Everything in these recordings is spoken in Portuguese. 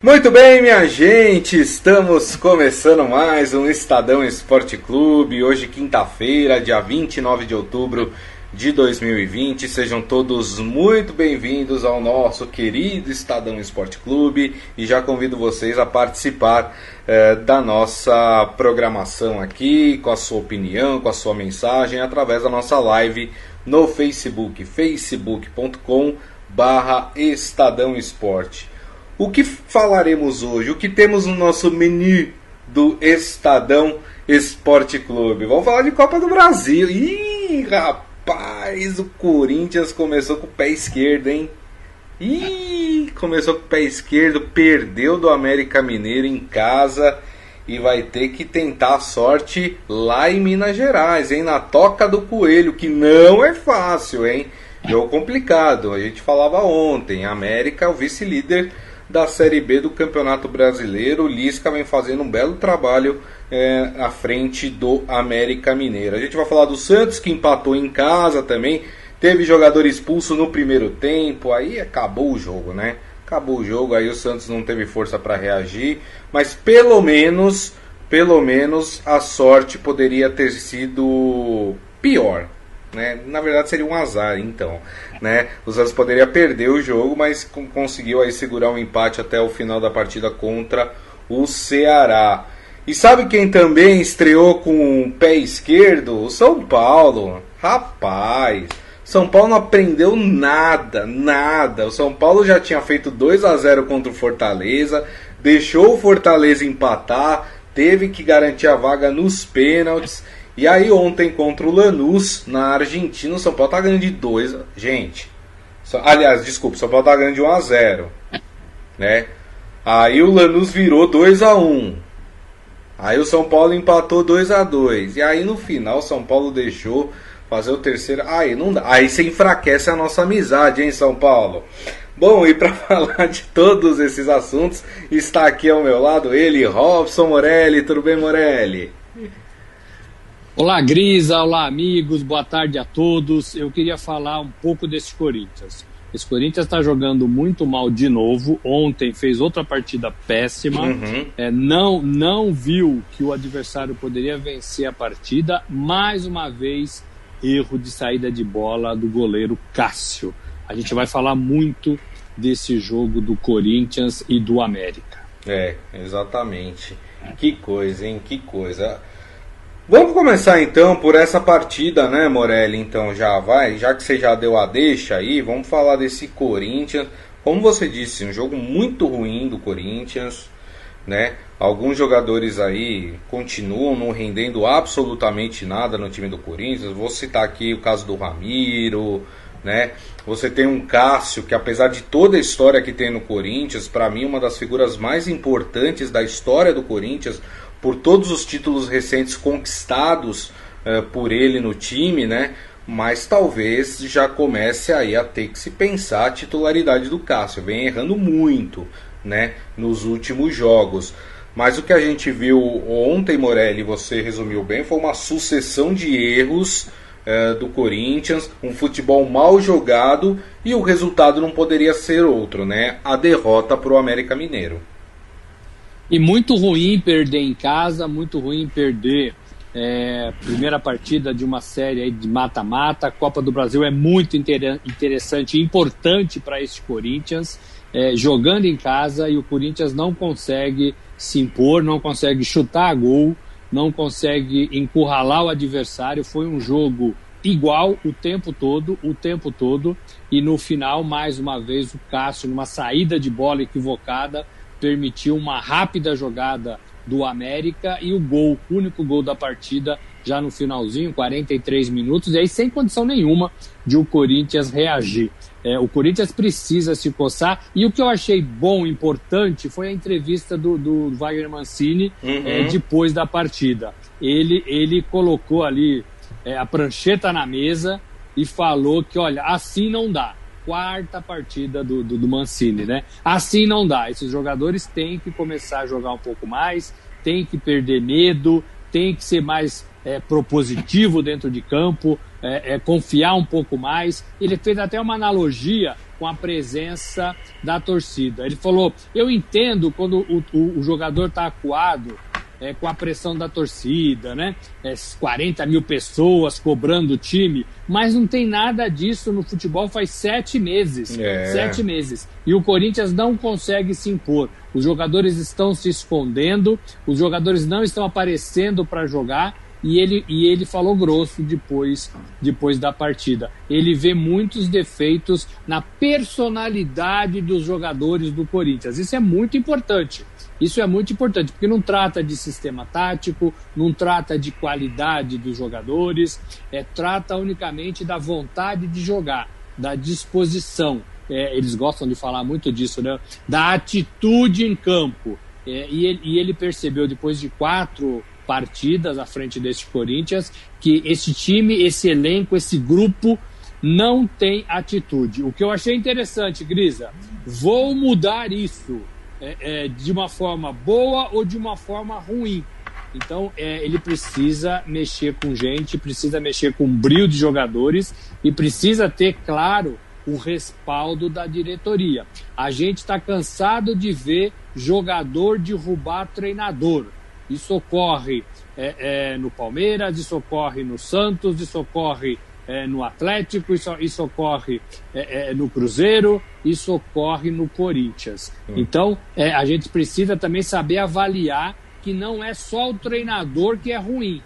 Muito bem, minha gente, estamos começando mais um Estadão Esporte Clube. Hoje, quinta-feira, dia 29 de outubro de 2020. Sejam todos muito bem-vindos ao nosso querido Estadão Esporte Clube e já convido vocês a participar eh, da nossa programação aqui, com a sua opinião, com a sua mensagem, através da nossa live no Facebook, facebook.com barra Estadão Esporte. O que falaremos hoje? O que temos no nosso menu do Estadão Esporte Clube? Vamos falar de Copa do Brasil. Ih, rapaz, o Corinthians começou com o pé esquerdo, hein? Ih, começou com o pé esquerdo, perdeu do América Mineiro em casa e vai ter que tentar a sorte lá em Minas Gerais, hein? Na toca do coelho, que não é fácil, hein? Jogo complicado. A gente falava ontem, América, o vice-líder da Série B do Campeonato Brasileiro. O Lisca vem fazendo um belo trabalho é, à frente do América Mineiro. A gente vai falar do Santos, que empatou em casa também. Teve jogador expulso no primeiro tempo, aí acabou o jogo, né? Acabou o jogo, aí o Santos não teve força para reagir, mas pelo menos, pelo menos a sorte poderia ter sido pior, né? Na verdade seria um azar, então. Né? O Santos poderia perder o jogo, mas conseguiu aí segurar um empate até o final da partida contra o Ceará. E sabe quem também estreou com o pé esquerdo? O São Paulo. Rapaz, São Paulo não aprendeu nada, nada. O São Paulo já tinha feito 2 a 0 contra o Fortaleza, deixou o Fortaleza empatar, teve que garantir a vaga nos pênaltis e aí ontem contra o Lanús, na Argentina, o São Paulo tá ganhando de 2. Gente. Aliás, desculpa, o São Paulo tá ganhando de 1 a 0 né? Aí o Lanús virou 2 a 1 Aí o São Paulo empatou 2 a 2 E aí no final o São Paulo deixou fazer o terceiro. Aí não dá. Aí você enfraquece a nossa amizade, hein, São Paulo? Bom, e para falar de todos esses assuntos, está aqui ao meu lado ele, Robson Morelli. Tudo bem, Morelli? Olá, Grisa, olá, amigos, boa tarde a todos. Eu queria falar um pouco desse Corinthians. Esse Corinthians está jogando muito mal de novo. Ontem fez outra partida péssima. Uhum. É, não, não viu que o adversário poderia vencer a partida. Mais uma vez, erro de saída de bola do goleiro Cássio. A gente vai falar muito desse jogo do Corinthians e do América. É, exatamente. Que coisa, hein? Que coisa. Vamos começar então por essa partida, né, Morelli? Então já vai, já que você já deu a deixa aí, vamos falar desse Corinthians. Como você disse, um jogo muito ruim do Corinthians, né? Alguns jogadores aí continuam não rendendo absolutamente nada no time do Corinthians. Vou citar aqui o caso do Ramiro, né? Você tem um Cássio que apesar de toda a história que tem no Corinthians, para mim uma das figuras mais importantes da história do Corinthians, por todos os títulos recentes conquistados uh, por ele no time, né? Mas talvez já comece aí a ter que se pensar a titularidade do Cássio. Vem errando muito, né? Nos últimos jogos. Mas o que a gente viu ontem, Morelli, você resumiu bem, foi uma sucessão de erros uh, do Corinthians, um futebol mal jogado e o resultado não poderia ser outro, né? A derrota para o América Mineiro. E muito ruim perder em casa, muito ruim perder é, primeira partida de uma série de mata-mata. A Copa do Brasil é muito interessante e importante para este Corinthians, é, jogando em casa e o Corinthians não consegue se impor, não consegue chutar a gol, não consegue encurralar o adversário. Foi um jogo igual o tempo todo, o tempo todo, e no final, mais uma vez, o Cássio, numa saída de bola equivocada, permitiu uma rápida jogada do América e o gol, o único gol da partida já no finalzinho, 43 minutos, e aí sem condição nenhuma de o Corinthians reagir. É, o Corinthians precisa se coçar, e o que eu achei bom, importante, foi a entrevista do, do Wagner Mancini uhum. é, depois da partida. Ele, ele colocou ali é, a prancheta na mesa e falou que, olha, assim não dá quarta partida do, do, do, Mancini, né? Assim não dá. Esses jogadores têm que começar a jogar um pouco mais, têm que perder medo, têm que ser mais é, propositivo dentro de campo, é, é, confiar um pouco mais. Ele fez até uma analogia com a presença da torcida. Ele falou: Eu entendo quando o, o, o jogador está acuado é, com a pressão da torcida, né? É, 40 mil pessoas cobrando o time, mas não tem nada disso no futebol faz sete meses. É. Sete meses. E o Corinthians não consegue se impor. Os jogadores estão se escondendo, os jogadores não estão aparecendo para jogar. E ele, e ele falou grosso depois, depois da partida. Ele vê muitos defeitos na personalidade dos jogadores do Corinthians. Isso é muito importante. Isso é muito importante, porque não trata de sistema tático, não trata de qualidade dos jogadores, é, trata unicamente da vontade de jogar, da disposição. É, eles gostam de falar muito disso, né? Da atitude em campo. É, e, ele, e ele percebeu, depois de quatro partidas à frente deste Corinthians, que esse time, esse elenco, esse grupo não tem atitude. O que eu achei interessante, Grisa, vou mudar isso é, é, de uma forma boa ou de uma forma ruim. Então, é, ele precisa mexer com gente, precisa mexer com brilho de jogadores e precisa ter, claro, o respaldo da diretoria. A gente está cansado de ver jogador derrubar treinador. Isso ocorre é, é, no Palmeiras, isso ocorre no Santos, isso ocorre é, no Atlético, isso, isso ocorre é, é, no Cruzeiro, isso ocorre no Corinthians. Hum. Então, é, a gente precisa também saber avaliar que não é só o treinador que é ruim.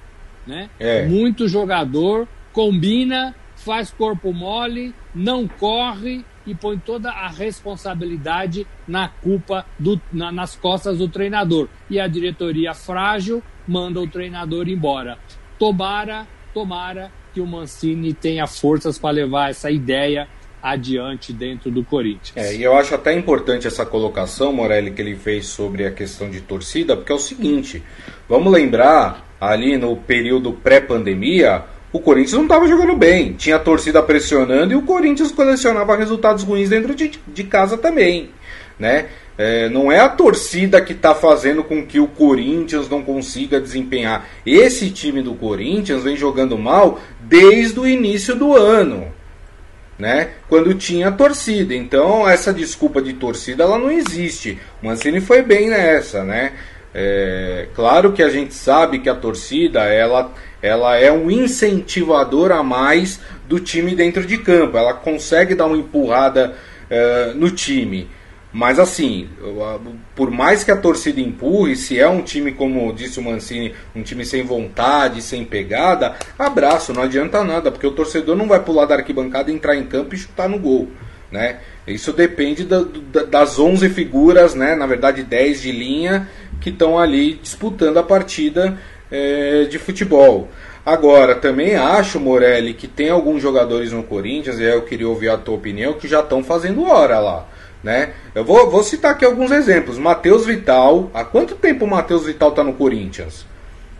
Né? É. Muito jogador combina, faz corpo mole, não corre e põe toda a responsabilidade na culpa do, na, nas costas do treinador. E a diretoria frágil manda o treinador embora. Tomara, tomara que o Mancini tenha forças para levar essa ideia adiante dentro do Corinthians. É, e eu acho até importante essa colocação, Morelli, que ele fez sobre a questão de torcida, porque é o seguinte: vamos lembrar, ali no período pré-pandemia, o Corinthians não estava jogando bem, tinha a torcida pressionando e o Corinthians colecionava resultados ruins dentro de, de casa também, né? É, não é a torcida que está fazendo com que o Corinthians não consiga desempenhar. Esse time do Corinthians vem jogando mal desde o início do ano, né? Quando tinha torcida. Então essa desculpa de torcida ela não existe. O Mancini foi bem nessa, né? É, claro que a gente sabe que a torcida ela, ela é um incentivador a mais do time dentro de campo. Ela consegue dar uma empurrada é, no time. Mas assim, por mais que a torcida empurre, se é um time, como disse o Mancini, um time sem vontade, sem pegada, abraço, não adianta nada, porque o torcedor não vai pular da arquibancada, entrar em campo e chutar no gol. Né? Isso depende da, da, das 11 figuras, né? na verdade 10 de linha, que estão ali disputando a partida é, de futebol. Agora, também acho, Morelli, que tem alguns jogadores no Corinthians, e aí eu queria ouvir a tua opinião, que já estão fazendo hora lá. Né? Eu vou, vou citar aqui alguns exemplos. Matheus Vital. Há quanto tempo o Matheus Vital está no Corinthians?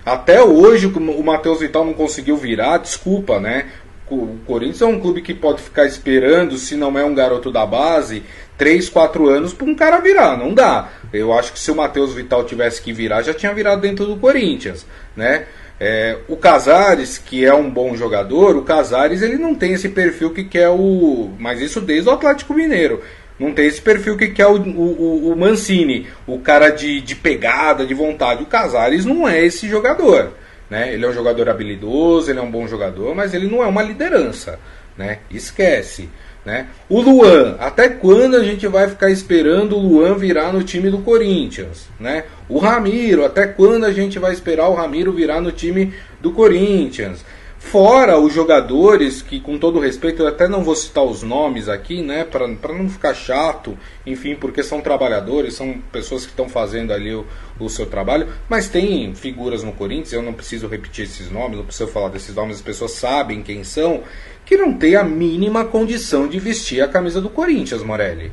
Até hoje o Matheus Vital não conseguiu virar, desculpa, né? O Corinthians é um clube que pode ficar esperando, se não é um garoto da base, 3, 4 anos para um cara virar. Não dá. Eu acho que se o Matheus Vital tivesse que virar, já tinha virado dentro do Corinthians, né? É, o Casares, que é um bom jogador, o Casares ele não tem esse perfil que quer o. Mas isso desde o Atlético Mineiro. Não tem esse perfil que, que é o, o, o Mancini, o cara de, de pegada, de vontade. O Casares não é esse jogador. Né? Ele é um jogador habilidoso, ele é um bom jogador, mas ele não é uma liderança. Né? Esquece. Né? O Luan, até quando a gente vai ficar esperando o Luan virar no time do Corinthians? Né? O Ramiro, até quando a gente vai esperar o Ramiro virar no time do Corinthians? Fora os jogadores, que com todo respeito, eu até não vou citar os nomes aqui, né, para não ficar chato, enfim, porque são trabalhadores, são pessoas que estão fazendo ali o, o seu trabalho, mas tem figuras no Corinthians, eu não preciso repetir esses nomes, não preciso falar desses nomes, as pessoas sabem quem são, que não tem a mínima condição de vestir a camisa do Corinthians, Morelli.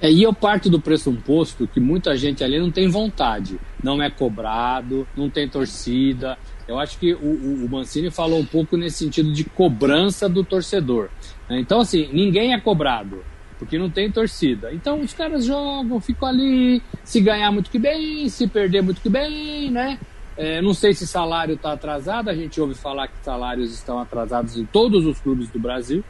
É, e eu parto do pressuposto que muita gente ali não tem vontade, não é cobrado, não tem torcida, eu acho que o, o Mancini falou um pouco nesse sentido de cobrança do torcedor. Né? Então, assim, ninguém é cobrado, porque não tem torcida. Então, os caras jogam, ficam ali, se ganhar muito que bem, se perder muito que bem, né? É, não sei se salário está atrasado, a gente ouve falar que salários estão atrasados em todos os clubes do Brasil.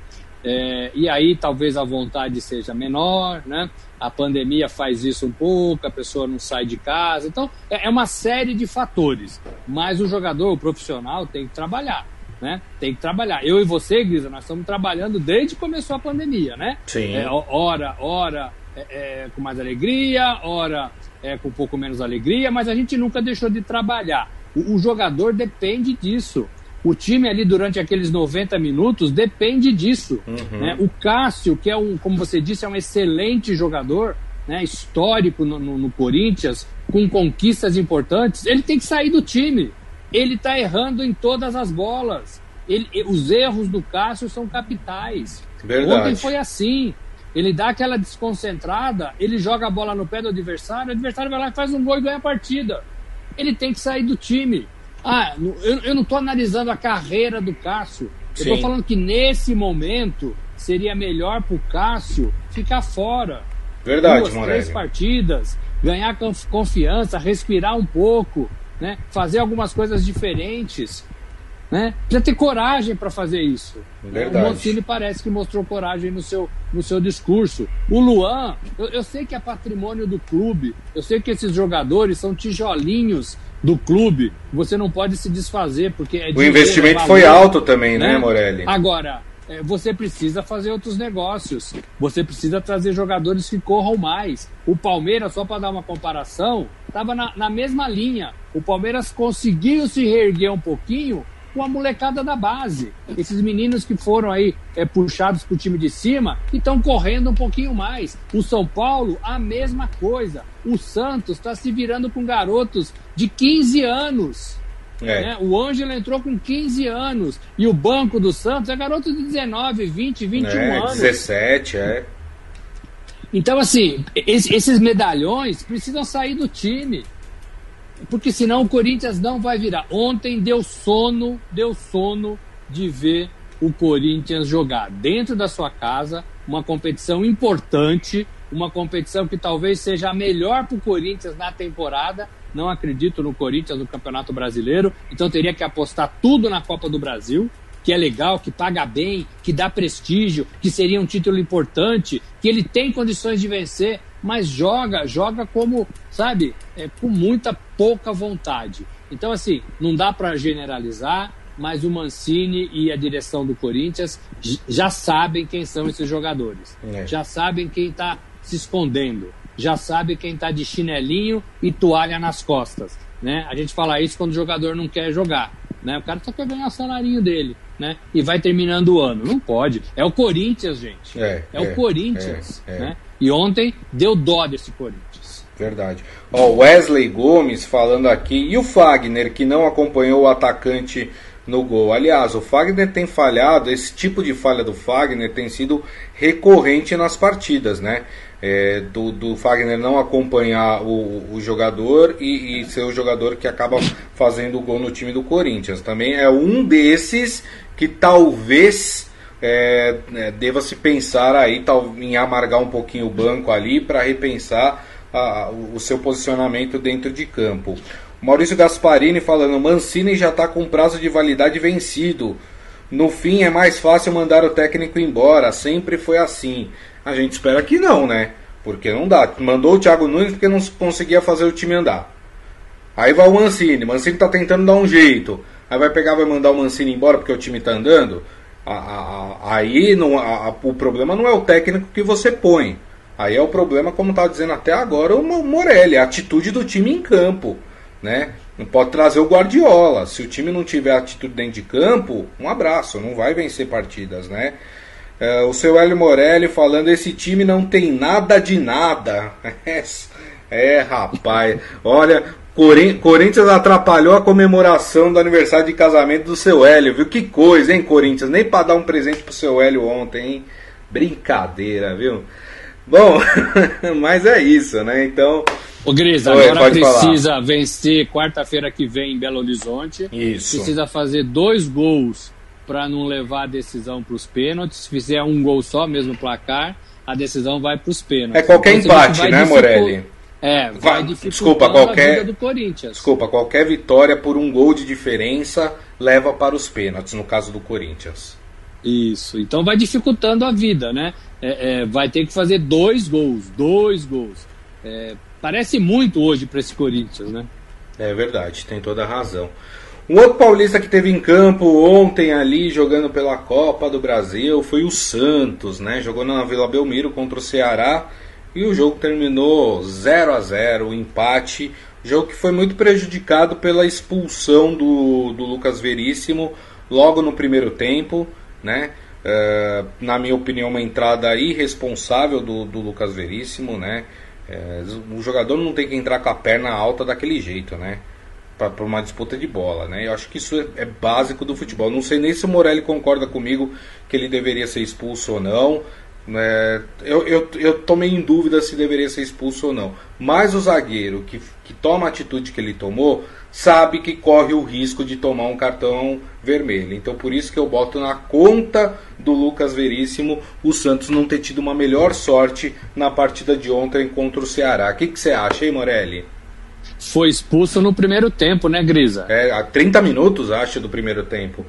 É, e aí talvez a vontade seja menor, né? A pandemia faz isso um pouco, a pessoa não sai de casa. Então, é, é uma série de fatores. Mas o jogador, o profissional, tem que trabalhar. Né? Tem que trabalhar. Eu e você, Grisa, nós estamos trabalhando desde que começou a pandemia, né? Sim. É, hora, hora é, é, com mais alegria, hora é, com um pouco menos alegria, mas a gente nunca deixou de trabalhar. O, o jogador depende disso. O time ali durante aqueles 90 minutos depende disso. Uhum. Né? O Cássio, que é um, como você disse, é um excelente jogador, né? histórico no, no, no Corinthians, com conquistas importantes, ele tem que sair do time. Ele está errando em todas as bolas. Ele, os erros do Cássio são capitais. Verdade. Ontem foi assim. Ele dá aquela desconcentrada, ele joga a bola no pé do adversário, o adversário vai lá e faz um gol e ganha a partida. Ele tem que sair do time. Ah, eu, eu não estou analisando a carreira do Cássio. Eu estou falando que nesse momento seria melhor para o Cássio ficar fora. Verdade, Duas, Morelli. três partidas, ganhar confiança, respirar um pouco, né? fazer algumas coisas diferentes. Né? Precisa ter coragem para fazer isso. Verdade. O Mancini parece que mostrou coragem no seu, no seu discurso. O Luan, eu, eu sei que é patrimônio do clube, eu sei que esses jogadores são tijolinhos do clube, você não pode se desfazer, porque é O investimento é foi alto também, né, né Morelli? Agora, é, você precisa fazer outros negócios, você precisa trazer jogadores que corram mais. O Palmeiras, só para dar uma comparação, estava na, na mesma linha. O Palmeiras conseguiu se reerguer um pouquinho com a molecada da base. Esses meninos que foram aí é, puxados para o time de cima e estão correndo um pouquinho mais. O São Paulo, a mesma coisa. O Santos está se virando com garotos de 15 anos. É. Né? O Ângelo entrou com 15 anos. E o banco do Santos é garoto de 19, 20, 21 é, anos. 17, é. Então, assim, esses medalhões precisam sair do time porque senão o Corinthians não vai virar. Ontem deu sono, deu sono de ver o Corinthians jogar dentro da sua casa, uma competição importante, uma competição que talvez seja a melhor para o Corinthians na temporada. Não acredito no Corinthians no Campeonato Brasileiro, então teria que apostar tudo na Copa do Brasil, que é legal, que paga bem, que dá prestígio, que seria um título importante, que ele tem condições de vencer mas joga, joga como, sabe, é, com muita pouca vontade. Então, assim, não dá para generalizar, mas o Mancini e a direção do Corinthians já sabem quem são esses jogadores. É. Já sabem quem está se escondendo. Já sabe quem está de chinelinho e toalha nas costas. Né? A gente fala isso quando o jogador não quer jogar. Né? O cara só quer ganhar o salarinho dele. Né? E vai terminando o ano. Não pode. É o Corinthians, gente. É, é o Corinthians. é, é. Né? E ontem deu dó desse Corinthians. Verdade. Ó, Wesley Gomes falando aqui. E o Fagner, que não acompanhou o atacante no gol. Aliás, o Fagner tem falhado, esse tipo de falha do Fagner tem sido recorrente nas partidas, né? É, do, do Fagner não acompanhar o, o jogador e, e, ser o jogador que acaba fazendo o gol no time do Corinthians. Também é um desses que talvez é, é, deva se pensar aí tal, em amargar um pouquinho o banco ali para repensar a, o seu posicionamento dentro de campo. Maurício Gasparini falando, Mancini já está com prazo de validade vencido. No fim é mais fácil mandar o técnico embora, sempre foi assim. A gente espera que não, né? Porque não dá. Mandou o Thiago Nunes porque não conseguia fazer o time andar. Aí vai o Mancini, Mancini tá tentando dar um jeito. Aí vai pegar, vai mandar o Mancini embora porque o time tá andando. Aí não, o problema não é o técnico que você põe. Aí é o problema, como tá dizendo até agora, o Morelli, a atitude do time em campo. Né? Não pode trazer o Guardiola. Se o time não tiver atitude dentro de campo, um abraço, não vai vencer partidas, né? É, o seu Hélio Morelli falando: esse time não tem nada de nada. É, rapaz, olha, Corinthians atrapalhou a comemoração do aniversário de casamento do seu Hélio, viu? Que coisa, hein, Corinthians? Nem para dar um presente pro seu Hélio ontem, hein? Brincadeira, viu? Bom, mas é isso, né? Então. Ô, Gris, Oi, agora precisa falar. vencer quarta-feira que vem em Belo Horizonte. Isso. Precisa fazer dois gols para não levar a decisão para os pênaltis. Se fizer um gol só, mesmo placar, a decisão vai para os pênaltis. É qualquer Então, empate, né, dificu- Morelli? É, vai, Vai- dificultando desculpa, a qualquer- vida do Corinthians. Desculpa, qualquer vitória por um gol de diferença leva para os pênaltis, no caso do Corinthians. Isso, então vai dificultando a vida, né? É, é, vai ter que fazer dois gols, dois gols. É, parece muito hoje para esse Corinthians, né? É verdade, tem toda a razão. Um outro paulista que teve em campo ontem ali jogando pela Copa do Brasil foi o Santos, né? Jogou na Vila Belmiro contra o Ceará e o jogo terminou 0 a 0, empate. Jogo que foi muito prejudicado pela expulsão do, do Lucas Veríssimo logo no primeiro tempo, né? Uh, na minha opinião, uma entrada irresponsável do, do Lucas Veríssimo, né? Uh, o jogador não tem que entrar com a perna alta daquele jeito, né? Para uma disputa de bola, né? Eu acho que isso é, é, básico do futebol. Não sei nem se o Morelli concorda comigo que ele deveria ser expulso ou não. É, eu, eu, eu tomei em dúvida se deveria ser expulso ou não. Mas o zagueiro que, que toma a atitude que ele tomou sabe que corre o risco de tomar um cartão vermelho. Então por isso que eu boto na conta do Lucas Veríssimo o Santos não ter tido uma melhor sorte na partida de ontem contra o Ceará. O que, que você acha, hein, Morelli? Foi expulso no primeiro tempo, né, Grisa? É, há 30 minutos, acho, do primeiro tempo.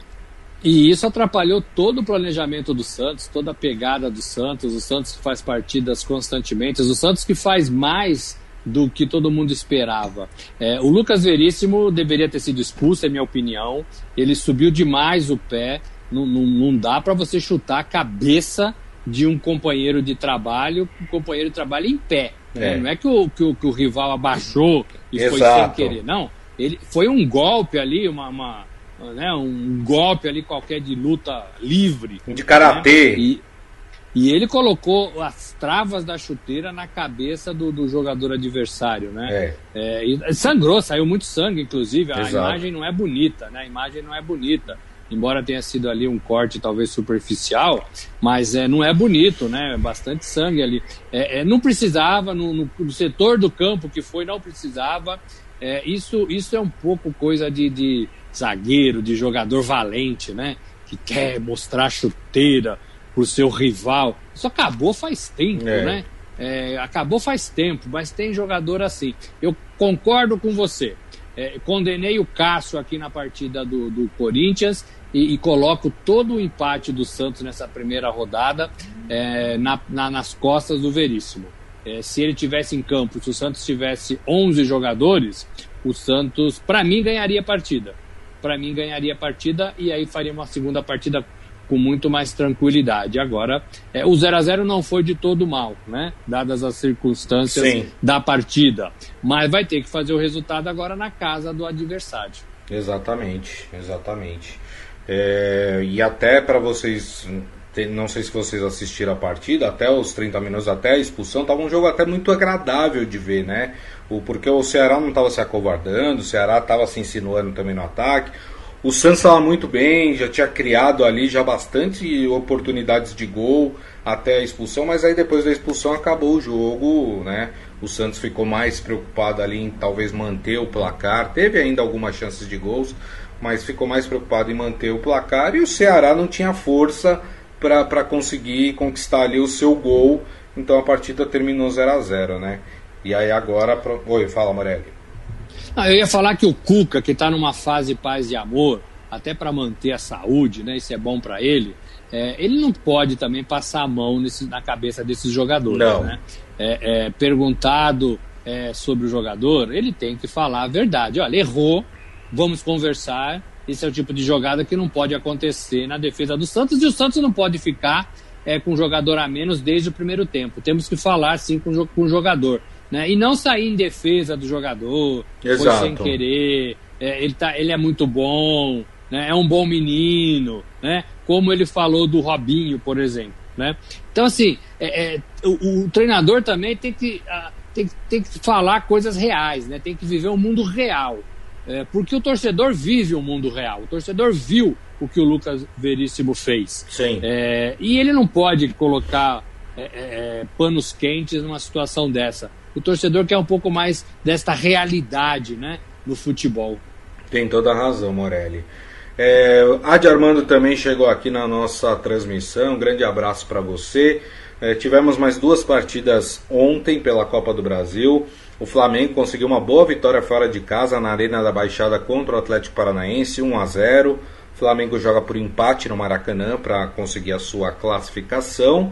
E isso atrapalhou todo o planejamento do Santos, toda a pegada do Santos. O Santos que faz partidas constantemente, o Santos que faz mais do que todo mundo esperava. É, o Lucas Veríssimo deveria ter sido expulso, é minha opinião. Ele subiu demais o pé. Não, não, não dá para você chutar a cabeça de um companheiro de trabalho, um companheiro de trabalho em pé. É. Não é que o, que o, que, o, rival abaixou e Exato. foi sem querer, não. Ele foi um golpe ali, uma, uma né, um golpe ali qualquer de luta livre. De karatê. Né? E, e ele colocou as travas da chuteira na cabeça do, do jogador adversário, né? É. É, sangrou, saiu muito sangue, inclusive. A Exato. imagem não é bonita, né? A imagem não é bonita embora tenha sido ali um corte talvez superficial, mas é, não é bonito, né? É bastante sangue ali. É, é, não precisava, no, no, no, setor do campo que foi, não precisava. É, isso, isso é um pouco coisa de, de zagueiro, de jogador valente, né? Que quer mostrar chuteira pro seu rival. Isso acabou faz tempo, é. né? É, acabou faz tempo, mas tem jogador assim. Eu concordo com você. É, condenei o Cássio aqui na partida do, do Corinthians e, e, coloco todo o empate do Santos nessa primeira rodada é, na, na, nas costas do Veríssimo. É, se ele tivesse em campo, se o Santos tivesse 11 jogadores, o Santos, para mim, ganharia a partida. Para mim, ganharia a partida e aí faria uma segunda partida com muito mais tranquilidade. Agora, é, o 0 a 0 não foi de todo mal, né? Dadas as circunstâncias Sim. da partida. Mas vai ter que fazer o resultado agora na casa do adversário. Exatamente, exatamente. É, e até para vocês, não sei se vocês assistiram a partida, até os 30 minutos, até a expulsão, estava um jogo até muito agradável de ver, né? O, porque o Ceará não estava se acovardando, o Ceará estava se insinuando também no ataque. O Santos estava muito bem, já tinha criado ali já bastante oportunidades de gol até a expulsão, mas aí depois da expulsão acabou o jogo, né? O Santos ficou mais preocupado ali em talvez manter o placar, teve ainda algumas chances de gols, mas ficou mais preocupado em manter o placar e o Ceará não tinha força para conseguir conquistar ali o seu gol, então a partida terminou 0 a 0 né? E aí agora. Oi, fala Morelli. Ah, eu ia falar que o Cuca, que está numa fase paz e amor, até para manter a saúde, né? Isso é bom para ele. É, ele não pode também passar a mão nesse, na cabeça desses jogadores. Não. Né? É, é, perguntado é, sobre o jogador, ele tem que falar a verdade. Olha, errou, vamos conversar. Esse é o tipo de jogada que não pode acontecer na defesa do Santos e o Santos não pode ficar é, com um jogador a menos desde o primeiro tempo. Temos que falar sim com, com o jogador. Né? E não sair em defesa do jogador, Exato. foi sem querer, é, ele, tá, ele é muito bom, né? é um bom menino, né? como ele falou do Robinho, por exemplo. Né? Então, assim, é, é, o, o, treinador também tem que, uh, tem, tem que falar coisas reais, né? tem que viver o um mundo real. É, porque o torcedor vive o mundo real. O torcedor viu o que o Lucas Veríssimo fez. Sim. É, e ele não pode colocar é, é, é, panos quentes numa situação dessa. O torcedor quer um pouco mais desta realidade né, no futebol. Tem toda a razão, Morelli. É, Adi Armando também chegou aqui na nossa transmissão. Um grande abraço para você. É, tivemos mais duas partidas ontem pela Copa do Brasil. O Flamengo conseguiu uma boa vitória fora de casa na Arena da Baixada contra o Atlético Paranaense, 1 a 0. O Flamengo joga por empate no Maracanã para conseguir a sua classificação.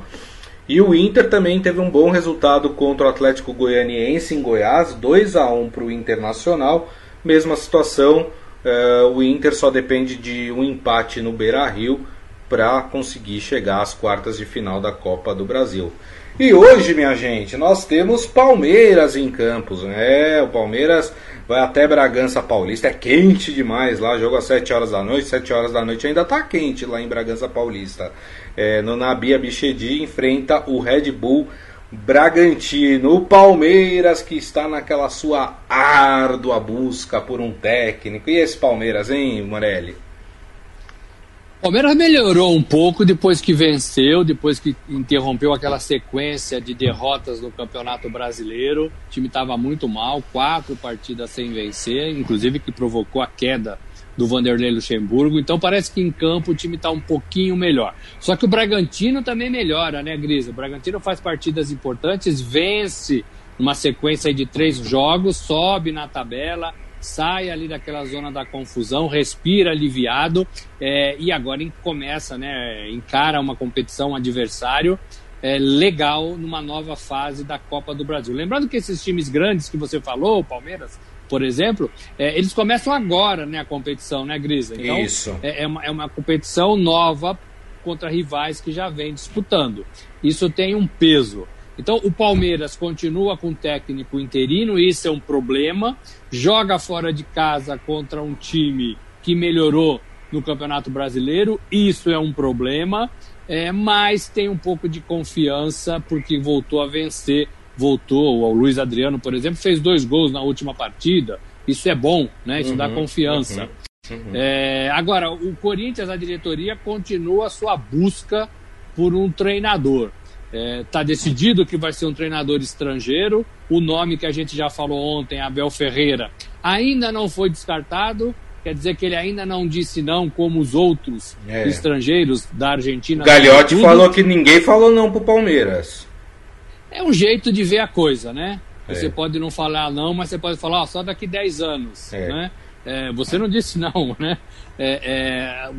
E o Inter também teve um bom resultado contra o Atlético Goianiense em Goiás, 2 a 1 para o Internacional. Mesma situação, uh, o Inter só depende de um empate no Beira Rio para conseguir chegar às quartas de final da Copa do Brasil. E hoje, minha gente, nós temos Palmeiras em Campos. É, o Palmeiras vai até Bragança Paulista. É quente demais lá, jogo às 7 horas da noite. 7 horas da noite ainda tá quente lá em Bragança Paulista. É, no Nabia Bichedi enfrenta o Red Bull Bragantino. O Palmeiras que está naquela sua árdua busca por um técnico. E esse Palmeiras, hein, Morelli? Palmeiras melhorou um pouco depois que venceu, depois que interrompeu aquela sequência de derrotas no Campeonato Brasileiro. O time estava muito mal, quatro partidas sem vencer, inclusive que provocou a queda do Vanderlei Luxemburgo. Então parece que em campo o time está um pouquinho melhor. Só que o Bragantino também melhora, né, Grisa? O Bragantino faz partidas importantes, vence uma sequência de três jogos, sobe na tabela sai ali daquela zona da confusão, respira aliviado é, e agora começa, né, encara uma competição, um adversário é, legal numa nova fase da Copa do Brasil. Lembrando que esses times grandes que você falou, o Palmeiras, por exemplo, é, eles começam agora né, a competição, né, Grisa? Então, Isso. É, é, uma, é uma competição nova contra rivais que já vem disputando. Isso tem um peso. Então, o Palmeiras continua com técnico interino, isso é um problema. Joga fora de casa contra um time que melhorou no Campeonato Brasileiro, isso é um problema. É, mas tem um pouco de confiança porque voltou a vencer. Voltou, o Luiz Adriano, por exemplo, fez dois gols na última partida. Isso é bom, né? Isso uhum, dá confiança. Uhum, uhum. É, agora, o Corinthians, a diretoria, continua a sua busca por um treinador. Está é, tá decidido que vai ser um treinador estrangeiro. O nome que a gente já falou ontem, Abel Ferreira, ainda não foi descartado. Quer dizer que ele ainda não disse não, como os outros é. estrangeiros da Argentina. Gagliotti falou que ninguém falou não pro Palmeiras. É um jeito de ver a coisa, né? É. Você pode não falar não, mas você pode falar ó, só daqui 10 anos, é. né? É, você não disse não, né? É,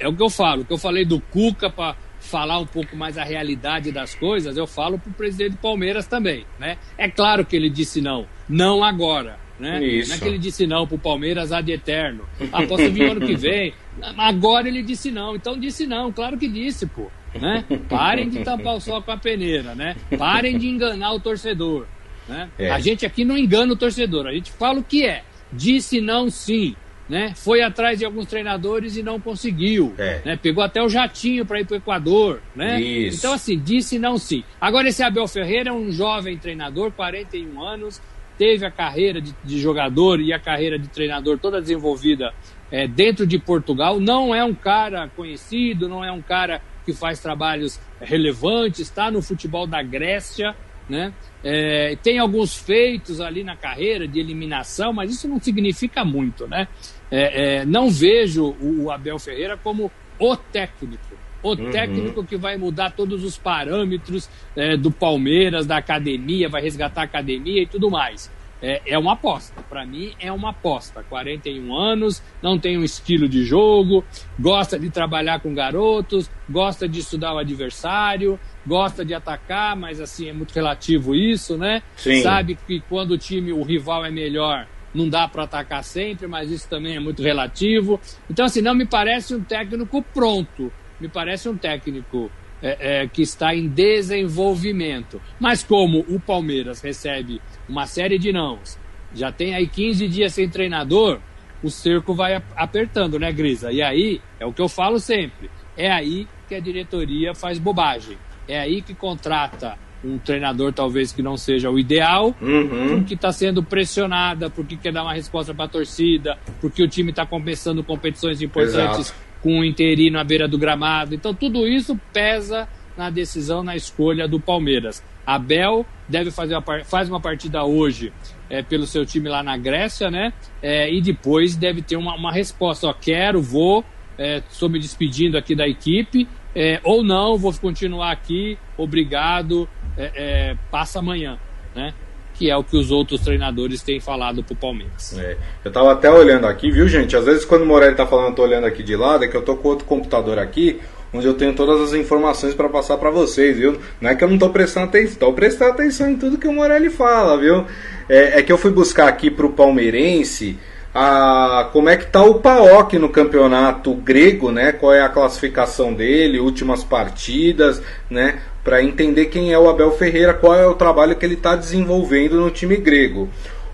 é, o que eu falo. O que eu falei do Cuca para falar um pouco mais a realidade das coisas, eu falo para o presidente do Palmeiras também, né? É claro que ele disse não, não agora, né? Isso. Não é que ele disse não para o Palmeiras ad eterno. Ah, posso vir ano que vem. Agora ele disse não, então disse não, claro que disse, pô. Né? Parem de tampar o sol com a peneira, né? Parem de enganar o torcedor. Né? É. A gente aqui não engana o torcedor, a gente fala o que é. Disse não sim né? Foi atrás de alguns treinadores e não conseguiu. É. Né? Pegou até o jatinho para ir para o Equador. Né? Isso. Então, assim, disse não sim. Agora, esse Abel Ferreira é um jovem treinador, 41 anos, teve a carreira de, de jogador e a carreira de treinador toda desenvolvida é, dentro de Portugal. Não é um cara conhecido, não é um cara que faz trabalhos relevantes, está no futebol da Grécia. Né? É, tem alguns feitos ali na carreira de eliminação, mas isso não significa muito, né? É, é, não vejo o, Abel Ferreira como o técnico. O uhum. técnico que vai mudar todos os parâmetros é, do Palmeiras, da academia, vai resgatar a academia e tudo mais. É, é uma aposta. Para mim, é uma aposta. 41 anos, não tem um estilo de jogo, gosta de trabalhar com garotos, gosta de estudar o adversário, gosta de atacar, mas assim é muito relativo isso, né? Sim. Sabe que quando o time, o rival é melhor, não dá para atacar sempre, mas isso também é muito relativo. Então, assim, não me parece um técnico pronto, me parece um técnico é, é, que está em desenvolvimento. Mas como o Palmeiras recebe uma série de nãos, já tem aí 15 dias sem treinador, o cerco vai apertando, né, Grisa? E aí, é o que eu falo sempre, é aí que a diretoria faz bobagem. É aí que contrata um treinador talvez que não seja o ideal, uhum. porque está sendo pressionada, porque quer dar uma resposta para a torcida, porque o time está começando competições importantes Exato. com o interino à beira do gramado. Então tudo isso pesa na decisão, na escolha do Palmeiras. Abel deve fazer uma, faz uma partida hoje é, pelo seu time lá na Grécia, né? É, e depois deve ter uma, uma resposta. Ó, quero, vou, estou é, me despedindo aqui da equipe, é, ou não, vou continuar aqui, obrigado, é, é, passa amanhã, né? que é o que os outros treinadores têm falado pro Palmeiras. É. Eu tava até olhando aqui, viu, gente? Às vezes quando o Morelli tá falando, eu tô olhando aqui de lado, é que eu tô com outro computador aqui, onde eu tenho todas as informações para passar para vocês, viu? Não é que eu não tô prestando atenção, tô prestando atenção em tudo que o Morelli fala, viu? É, é que eu fui buscar aqui pro palmeirense a, como é que tá o PAOK no campeonato grego, né? Qual é a classificação dele, últimas partidas, né? Para entender quem é o Abel Ferreira, qual é o trabalho que ele está desenvolvendo no time grego.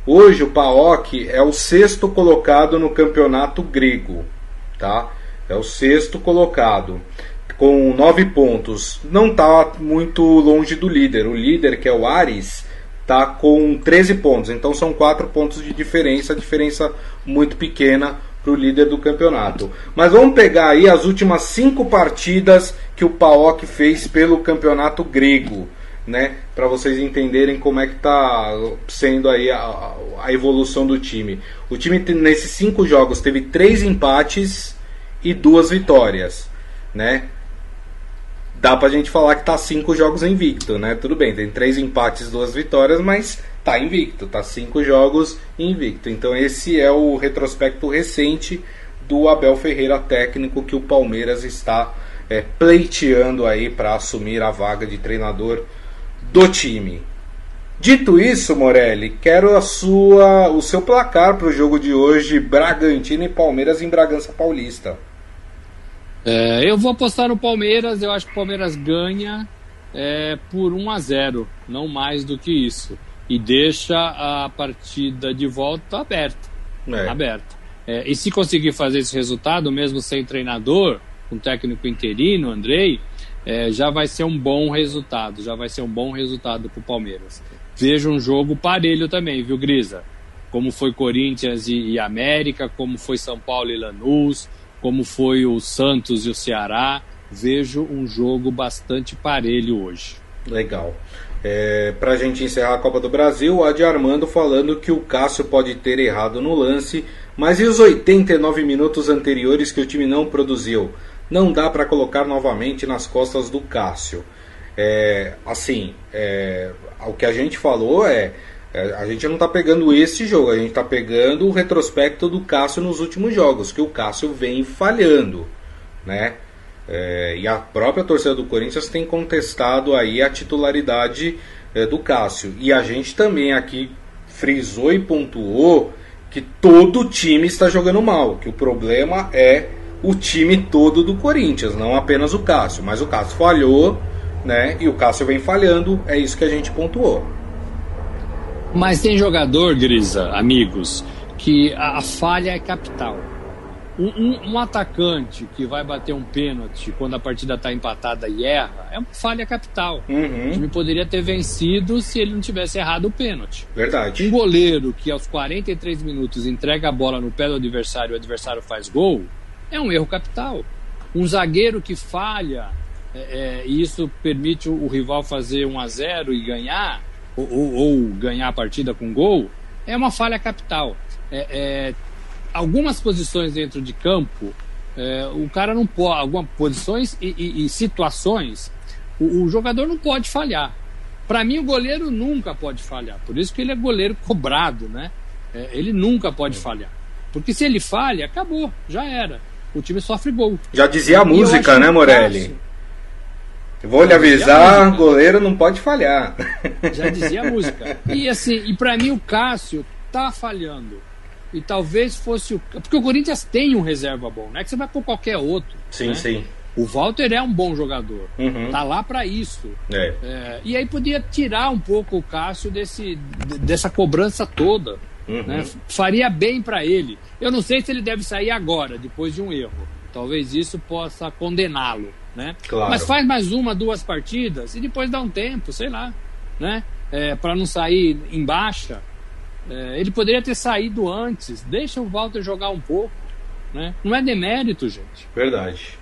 Hoje o PAOK é o sexto colocado no campeonato grego, tá? É o sexto colocado com nove pontos. Não está muito longe do líder. O líder, que é o Ares, tá com 13 pontos. Então são 4 pontos de diferença, diferença muito pequena para o líder do campeonato. Mas vamos pegar aí as últimas 5 partidas que o PAOK fez pelo campeonato grego, né? Para vocês entenderem como é que está sendo aí a, a, evolução do time. O time nesses 5 jogos teve 3 empates e 2 vitórias, né? dá pra gente falar que tá cinco jogos invicto, né? Tudo bem, tem três empates, duas vitórias, mas tá invicto, tá cinco jogos invicto. Então esse é o retrospecto recente do Abel Ferreira técnico que o Palmeiras está é, pleiteando aí para assumir a vaga de treinador do time. Dito isso, Morelli, quero a sua, o seu placar para o jogo de hoje, Bragantino e Palmeiras em Bragança Paulista. É, eu vou apostar no Palmeiras, eu acho que o Palmeiras ganha é, por 1 a 0 não mais do que isso. E deixa a partida de volta aberta. É. aberta. É, e se conseguir fazer esse resultado, mesmo sem treinador, com um técnico interino, Andrei, é, já vai ser um bom resultado. Já vai ser um bom resultado para o Palmeiras. Veja um jogo parelho também, viu, Grisa? Como foi Corinthians e, e América, como foi São Paulo e Lanús como foi o Santos e o Ceará, vejo um jogo bastante parelho hoje. Legal. É, Para a gente encerrar a Copa do Brasil, o Adi Armando falando que o Cássio pode ter errado no lance, mas e os 89 minutos anteriores que o time não produziu? Não dá para colocar novamente nas costas do Cássio. É, assim, é, o que a gente falou é é, a gente não está pegando esse jogo, a gente está pegando o retrospecto do Cássio nos últimos jogos, que o Cássio vem falhando, né? É, e a própria torcida do Corinthians tem contestado aí a titularidade é, do Cássio. E a gente também aqui frisou e pontuou que todo time está jogando mal, que o problema é o time todo do Corinthians, não apenas o Cássio. Mas o Cássio falhou, né? E o Cássio vem falhando, é isso que a gente pontuou. Mas tem jogador, Grisa, amigos, que a, a falha é capital. Um, um, um, atacante que vai bater um pênalti quando a partida está empatada e erra é uma falha capital. Uhum. O time poderia ter vencido se ele não tivesse errado o pênalti. Verdade. Um goleiro que aos 43 minutos entrega a bola no pé do adversário e o adversário faz gol é um erro capital. Um zagueiro que falha é, é, e isso permite o, o rival fazer 1 a 0 e ganhar ou, ou, ou ganhar a partida com gol, é uma falha capital. É, é, algumas posições dentro de campo, é, o cara não pode. Algumas posições e, e, e situações, o, o, jogador não pode falhar. Para mim, o goleiro nunca pode falhar. Por isso que ele é goleiro cobrado, né? É, ele nunca pode falhar. Porque se ele falha, acabou, já era. O time sofre gol. Já dizia a música, né, Morelli? Vou lhe avisar, goleiro não pode falhar. Já dizia a música. E assim, e para mim o Cássio tá falhando. E talvez fosse o. Porque o Corinthians tem um reserva bom, não é que você vai pôr qualquer outro. Sim, né? sim. O Walter é um bom jogador. Uhum. Tá lá para isso. É. É, e aí podia tirar um pouco o Cássio desse, dessa cobrança toda. Uhum. Né? Faria bem para ele. Eu não sei se ele deve sair agora, depois de um erro. Talvez isso possa condená-lo né? Claro. Mas faz mais uma, duas partidas e depois dá um tempo, sei lá, né? É, para não sair em baixa. É, ele poderia ter saído antes. Deixa o Walter jogar um pouco, né? Não é demérito, gente. Verdade.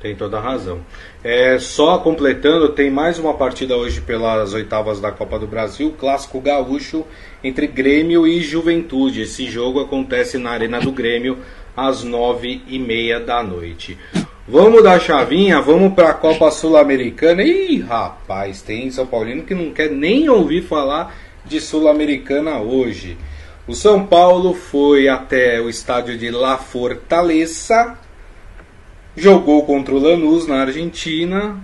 Tem toda a razão. É, só completando, tem mais uma partida hoje pelas oitavas da Copa do Brasil, clássico gaúcho entre Grêmio e Juventude. Esse jogo acontece na Arena do Grêmio às nove e meia da noite. Vamos dar chavinha, vamos para a Copa Sul-Americana. Ih, rapaz, tem São Paulino que não quer nem ouvir falar de Sul-Americana hoje. O São Paulo foi até o estádio de La Fortaleza, jogou contra o Lanús na Argentina,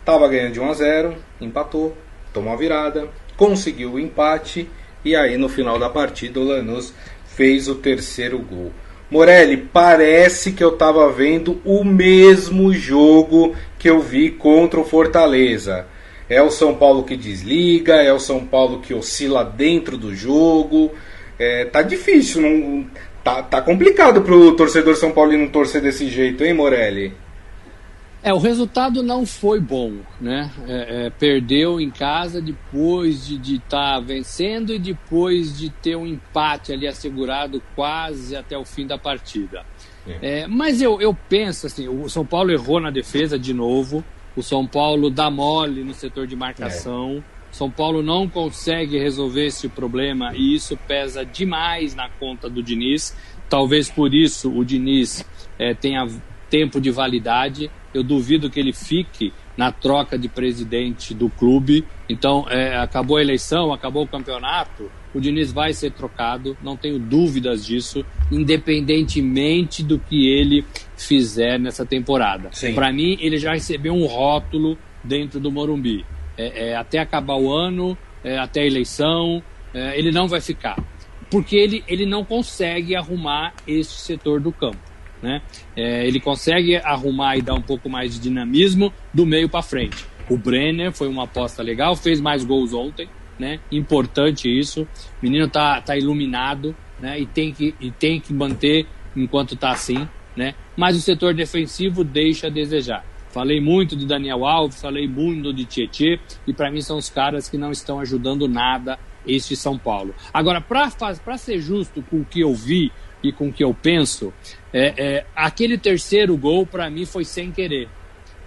estava ganhando de 1 a 0, empatou, tomou a virada, conseguiu o empate e aí no final da partida o Lanús fez o terceiro gol. Morelli, parece que eu estava vendo o mesmo jogo que eu vi contra o Fortaleza. É o São Paulo que desliga, é o São Paulo que oscila dentro do jogo. É, tá difícil, não, tá, tá complicado pro torcedor São Paulino torcer desse jeito, hein, Morelli? É, o resultado não foi bom, né? É, é, perdeu em casa depois de estar tá vencendo e depois de ter um empate ali assegurado quase até o fim da partida. É. é mas eu, eu penso assim, o São Paulo errou na defesa de novo, o São Paulo dá mole no setor de marcação, é. São Paulo não consegue resolver esse problema e isso pesa demais na conta do Diniz. Talvez por isso o Diniz é, tenha tempo de validade eu duvido que ele fique na troca de presidente do clube. Então, é, acabou a eleição, acabou o campeonato, o Diniz vai ser trocado, não tenho dúvidas disso, independentemente do que ele fizer nessa temporada. Para mim, ele já recebeu um rótulo dentro do Morumbi. É, é, até acabar o ano, é, até a eleição, é, ele não vai ficar. Porque ele, ele não consegue arrumar esse setor do campo. Né? É, ele consegue arrumar e dar um pouco mais de dinamismo do meio para frente. O Brenner foi uma aposta legal, fez mais gols ontem, né? Importante isso. O menino tá, tá iluminado, né? E tem que, e tem que manter enquanto tá assim, né? Mas o setor defensivo deixa a desejar. Falei muito de Daniel Alves, falei muito de Tietê, e para mim são os caras que não estão ajudando nada este São Paulo. Agora, para ser justo com o que eu vi e com o que eu penso, é, é, aquele terceiro gol, para mim, foi sem querer.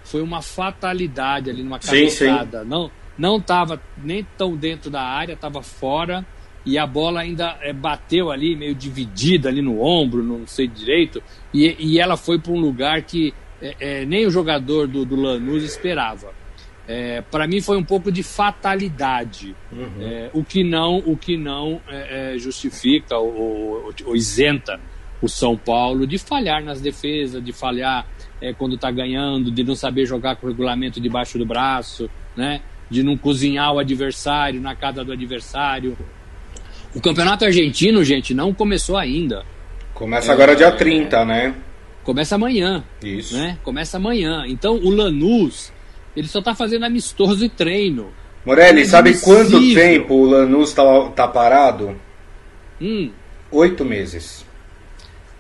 Foi uma fatalidade ali numa cabeçada. Não não estava nem tão dentro da área, estava fora e a bola ainda é, bateu ali meio dividida ali no ombro, não sei direito, e, e ela foi para um lugar que é, é, nem o jogador do, do Lanús esperava. Para mim foi um pouco de fatalidade, uhum. O que não o que não justifica ou, ou, ou isenta o São Paulo de falhar nas defesas, de falhar quando está ganhando, de não saber jogar com o regulamento debaixo do braço, né? De não cozinhar o adversário na casa do adversário. O campeonato argentino, gente, não começou ainda. Começa é, agora dia 30, né? Começa amanhã. Isso. Né? Começa amanhã. Então o Lanús, ele só está fazendo amistoso e treino. Morelli, é sabe quanto tempo o Lanús está tá parado? Hum. Oito meses.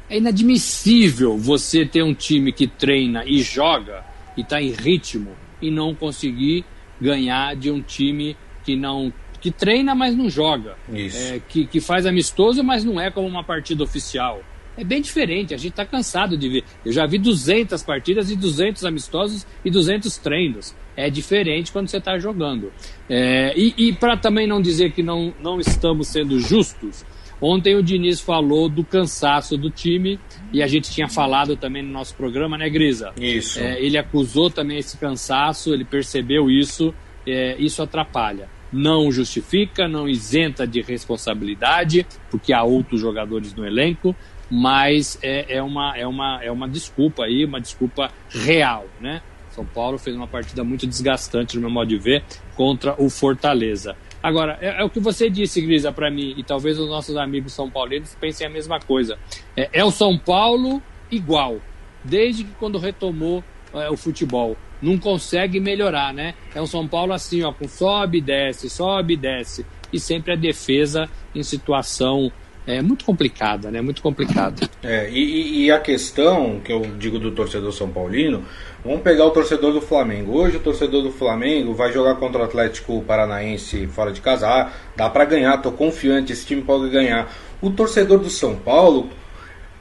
É inadmissível você ter um time que treina e joga e está em ritmo e não conseguir ganhar de um time que não que treina mas não joga, é, que, que faz amistoso mas não é como uma partida oficial. É bem diferente, a gente está cansado de ver. Eu já vi 200 partidas e 200 amistosos e 200 treinos. É diferente quando você está jogando. É, e, e para também não dizer que não, não estamos sendo justos, Ontem o Diniz falou do cansaço do time e a gente tinha falado também no nosso programa, né, Grisa? Isso. É, ele acusou também esse cansaço, ele percebeu isso, é, isso atrapalha. Não justifica, não isenta de responsabilidade, porque há outros jogadores no elenco, mas é, é, uma, é, uma, é uma desculpa aí, uma desculpa real, né? São Paulo fez uma partida muito desgastante, no meu modo de ver, contra o Fortaleza. Agora, é, é, o que você disse, Grisa, para mim, e talvez os nossos amigos são paulinos pensem a mesma coisa. É, é o São Paulo igual, desde que quando retomou é, o futebol. Não consegue melhorar, né? É um São Paulo assim, ó, com sobe e desce, sobe e desce. E sempre a defesa em situação é muito complicada, né? Muito complicada. É, e, e, a questão que eu digo do torcedor São Paulino Vamos pegar o torcedor do Flamengo. Hoje o torcedor do Flamengo vai jogar contra o Atlético Paranaense fora de casa. Ah, dá para ganhar, tô confiante, esse time pode ganhar. O torcedor do São Paulo,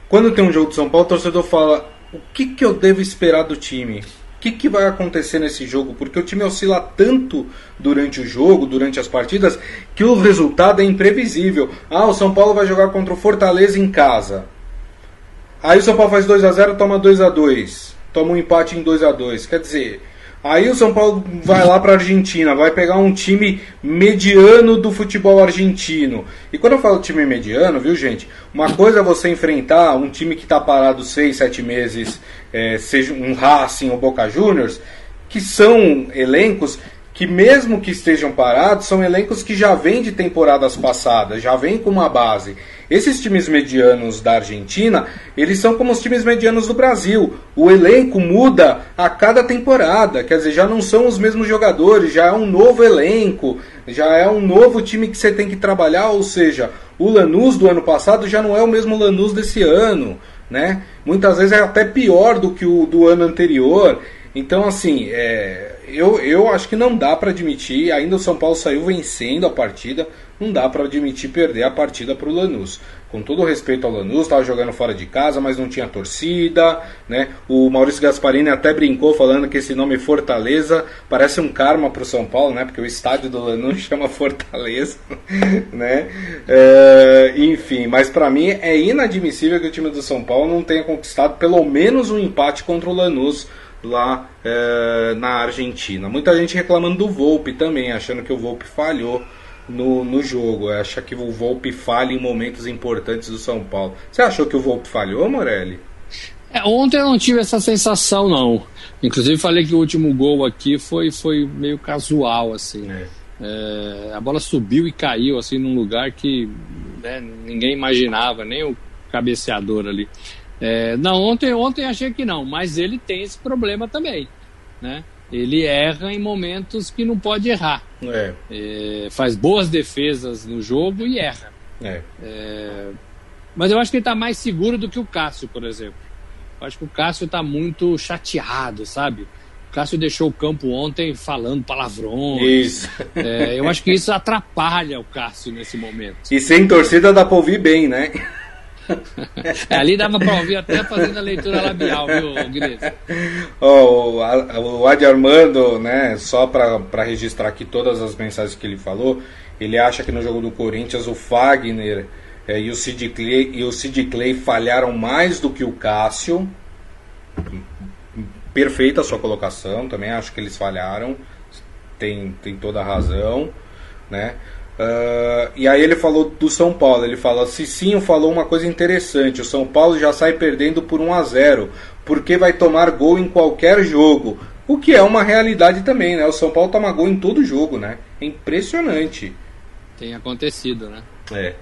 quando tem um jogo do São Paulo, o torcedor fala: o que, que eu devo esperar do time? O que, que vai acontecer nesse jogo? Porque o time oscila tanto durante o jogo, durante as partidas, que o resultado é imprevisível. Ah, o São Paulo vai jogar contra o Fortaleza em casa. Aí o São Paulo faz 2 a 0 toma 2 a 2 toma um empate em 2 a 2 Quer dizer, Aí o São Paulo vai lá para a Argentina, vai pegar um time mediano do futebol argentino. E quando eu falo time mediano, viu gente? Uma coisa é você enfrentar um time que está parado seis, sete meses, é, seja um Racing ou Boca Juniors, que são elencos que mesmo que estejam parados, são elencos que já vêm de temporadas passadas, já vêm com uma base. Esses times medianos da Argentina, eles são como os times medianos do Brasil. O elenco muda a cada temporada, quer dizer, já não são os mesmos jogadores, já é um novo elenco, já é um novo time que você tem que trabalhar, ou seja, o Lanús do ano passado já não é o mesmo Lanús desse ano, né? Muitas vezes é até pior do que o do ano anterior. Então, assim, é, eu, eu acho que não dá para admitir. Ainda o São Paulo saiu vencendo a partida. Não dá para admitir perder a partida para o Lanús. Com todo respeito ao Lanús, estava jogando fora de casa, mas não tinha torcida. Né? O Maurício Gasparini até brincou falando que esse nome Fortaleza parece um karma para o São Paulo, né? porque o estádio do Lanús chama Fortaleza. né? É, enfim, mas para mim é inadmissível que o time do São Paulo não tenha conquistado pelo menos um empate contra o Lanús lá é, na Argentina. Muita gente reclamando do Volpe também, achando que o Volpe falhou no, no jogo. Acha que o Volpe falha em momentos importantes do São Paulo. Você achou que o Volpe falhou, Morelli? É, ontem eu não tive essa sensação, não. Inclusive falei que o último gol aqui foi, foi meio casual, assim. É. É, a bola subiu e caiu assim num lugar que né, ninguém imaginava, nem o cabeceador ali. É, não, ontem, ontem achei que não, mas ele tem esse problema também, né? Ele erra em momentos que não pode errar. É. É, faz boas defesas no jogo e erra. É. é mas eu acho que ele está mais seguro do que o Cássio, por exemplo. Eu acho que o Cássio está muito chateado, sabe? O Cássio deixou o campo ontem falando palavrões. É, eu acho que isso atrapalha o Cássio nesse momento. E sem torcida dá para ouvir bem, né? É, ali dava para ouvir até fazendo a leitura labial, viu, Guilherme? Oh, o, Adi Armando, né, só para registrar aqui todas as mensagens que ele falou, ele acha que no jogo do Corinthians o Fagner é, e, o Sid Clay, e o Sid Clay falharam mais do que o Cássio. Perfeita a sua colocação, também acho que eles falharam, tem, tem toda a razão, né? Uh, e aí ele falou do São Paulo. Ele fala: Cicinho falou uma coisa interessante. O São Paulo já sai perdendo por 1 a 0 porque vai tomar gol em qualquer jogo. O que é uma realidade também, né? O São Paulo toma gol em todo jogo, né? É impressionante. Tem acontecido, né? É.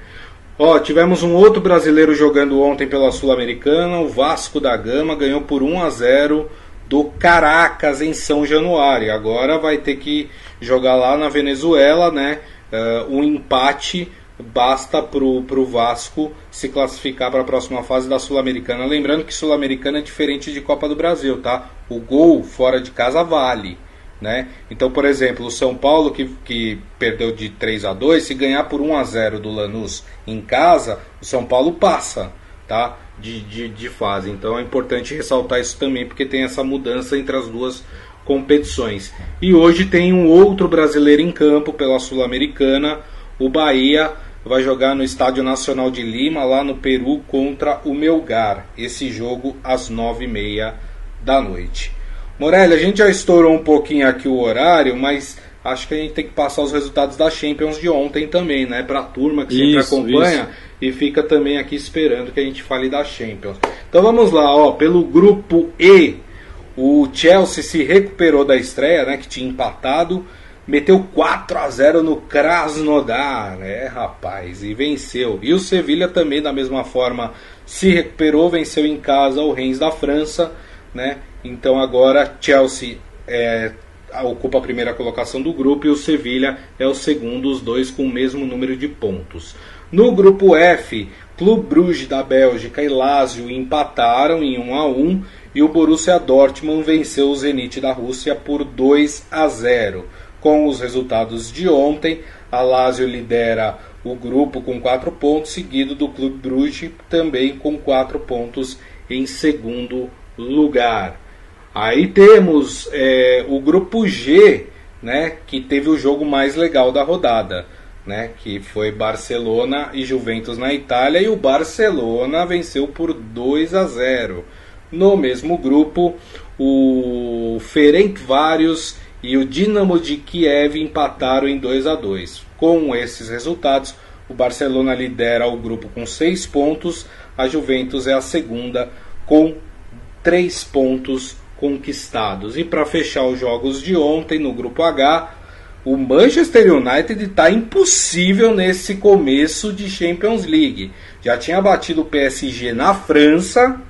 Ó, tivemos um outro brasileiro jogando ontem pela Sul-Americana. O Vasco da Gama ganhou por 1 a 0 do Caracas em São Januário. Agora vai ter que jogar lá na Venezuela, né? Uh, um empate basta para o Vasco se classificar para a próxima fase da Sul-Americana. Lembrando que Sul-Americana é diferente de Copa do Brasil, tá? O gol fora de casa vale. Né? Então, por exemplo, o São Paulo que, que perdeu de 3 a 2 se ganhar por 1 a 0 do Lanús em casa, o São Paulo passa tá? de, de, de fase. Então é importante ressaltar isso também, porque tem essa mudança entre as duas competições. E hoje tem um outro brasileiro em campo pela Sul-Americana. O Bahia vai jogar no Estádio Nacional de Lima, lá no Peru, contra o Melgar. Esse jogo às nove e meia da noite. Morelli, a gente já estourou um pouquinho aqui o horário, mas acho que a gente tem que passar os resultados da Champions de ontem também, né? Para a turma que sempre isso, acompanha isso. e fica também aqui esperando que a gente fale da Champions. Então vamos lá, ó, pelo grupo E o Chelsea se recuperou da estreia, né, que tinha empatado, meteu 4 a 0 no Krasnodar, né, rapaz, e venceu. E o Sevilha também da mesma forma se recuperou, venceu em casa o Reims da França, né? Então agora Chelsea é, ocupa a primeira colocação do grupo e o Sevilha é o segundo, os dois com o mesmo número de pontos. No grupo F, Clube Bruges da Bélgica e Lazio empataram em 1 a 1 e o Borussia Dortmund venceu o Zenit da Rússia por 2 a 0. Com os resultados de ontem, a Lazio lidera o grupo com 4 pontos, seguido do Clube Bruges também com 4 pontos em segundo lugar. Aí temos é, o grupo G, né, que teve o jogo mais legal da rodada, né, que foi Barcelona e Juventus na Itália e o Barcelona venceu por 2 a 0. No mesmo grupo, o Ferencvários e o Dinamo de Kiev empataram em 2 a 2. Com esses resultados, o Barcelona lidera o grupo com 6 pontos, a Juventus é a segunda com 3 pontos conquistados. E para fechar os jogos de ontem no grupo H, o Manchester United está impossível nesse começo de Champions League. Já tinha batido o PSG na França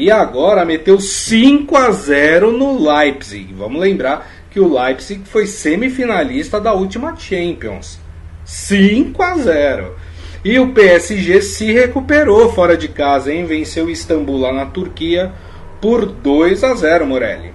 e agora meteu 5 a 0 no Leipzig. Vamos lembrar que o Leipzig foi semifinalista da última Champions. 5 a 0. E o PSG se recuperou fora de casa, hein? Venceu o Istambul lá na Turquia por 2 a 0, Morelli.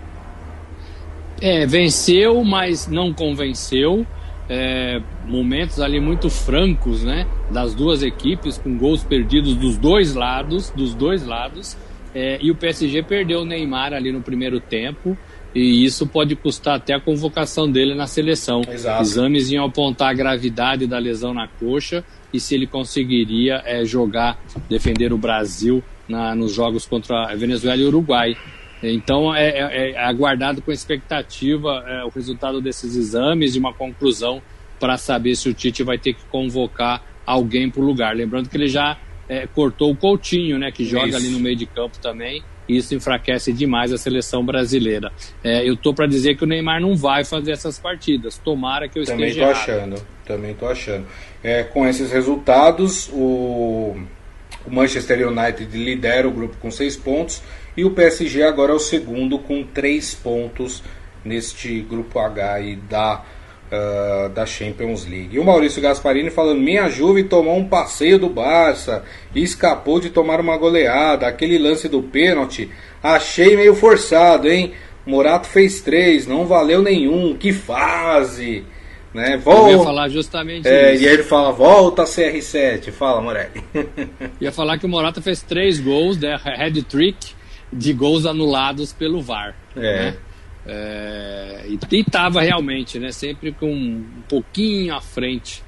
É, venceu, mas não convenceu. É, momentos ali muito francos, né? Das duas equipes, com gols perdidos dos dois lados, dos dois lados. É, e o PSG perdeu o Neymar ali no primeiro tempo. E isso pode custar até a convocação dele na seleção. Exato. Exames iam apontar a gravidade da lesão na coxa e se ele conseguiria é, jogar, defender o Brasil na, nos jogos contra a Venezuela e Uruguai. Então é, é, é aguardado com expectativa é, o resultado desses exames e uma conclusão para saber se o Tite vai ter que convocar alguém para o lugar. Lembrando que ele já é, cortou o Coutinho, né, que joga Isso. ali no meio de campo também. E isso enfraquece demais a seleção brasileira. É, eu tô para dizer que o Neymar não vai fazer essas partidas. Tomara que eu também esteja tô achando, também tô achando. É, com esses resultados, o, o Manchester United lidera o grupo com seis pontos e o PSG agora é o segundo com três pontos neste grupo H e da, uh, da Champions League. E o Maurício Gasparini falando: Minha Juve tomou um passeio do Barça e escapou de tomar uma goleada. Aquele lance do pênalti achei meio forçado, hein? Morato fez três, não valeu nenhum. Que fase! Né? Volta, Eu ia falar justamente é, isso. E aí ele fala, volta CR7. Fala, Morelli. ia falar que o Morata fez três gols, né? Head trick de gols anulados pelo VAR. É. Né? É, e estava realmente, né? Sempre com um pouquinho à frente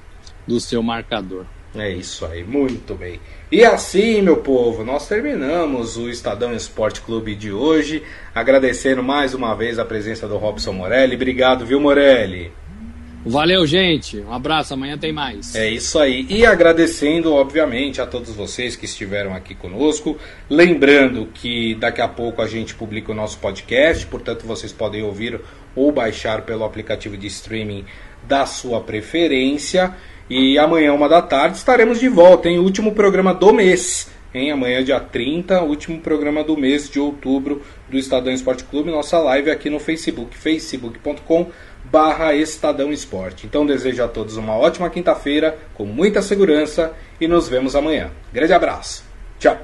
do seu marcador. É isso aí, muito bem. E assim, meu povo, nós terminamos o Estadão Esporte Clube de hoje, agradecendo mais uma vez a presença do Robson Morelli. Obrigado, viu, Morelli? Valeu, gente. Um abraço. Amanhã tem mais. É isso aí. E agradecendo, obviamente, a todos vocês que estiveram aqui conosco. Lembrando que daqui a pouco a gente publica o nosso podcast, portanto, vocês podem ouvir ou baixar pelo aplicativo de streaming da sua preferência. E amanhã, uma da tarde, estaremos de volta em último programa do mês. Em amanhã, dia 30, último programa do mês de outubro do Estadão Esporte Clube. Nossa live aqui no Facebook, facebook.com barra Estadão Esporte. Então desejo a todos uma ótima quinta-feira, com muita segurança e nos vemos amanhã. Grande abraço. Tchau.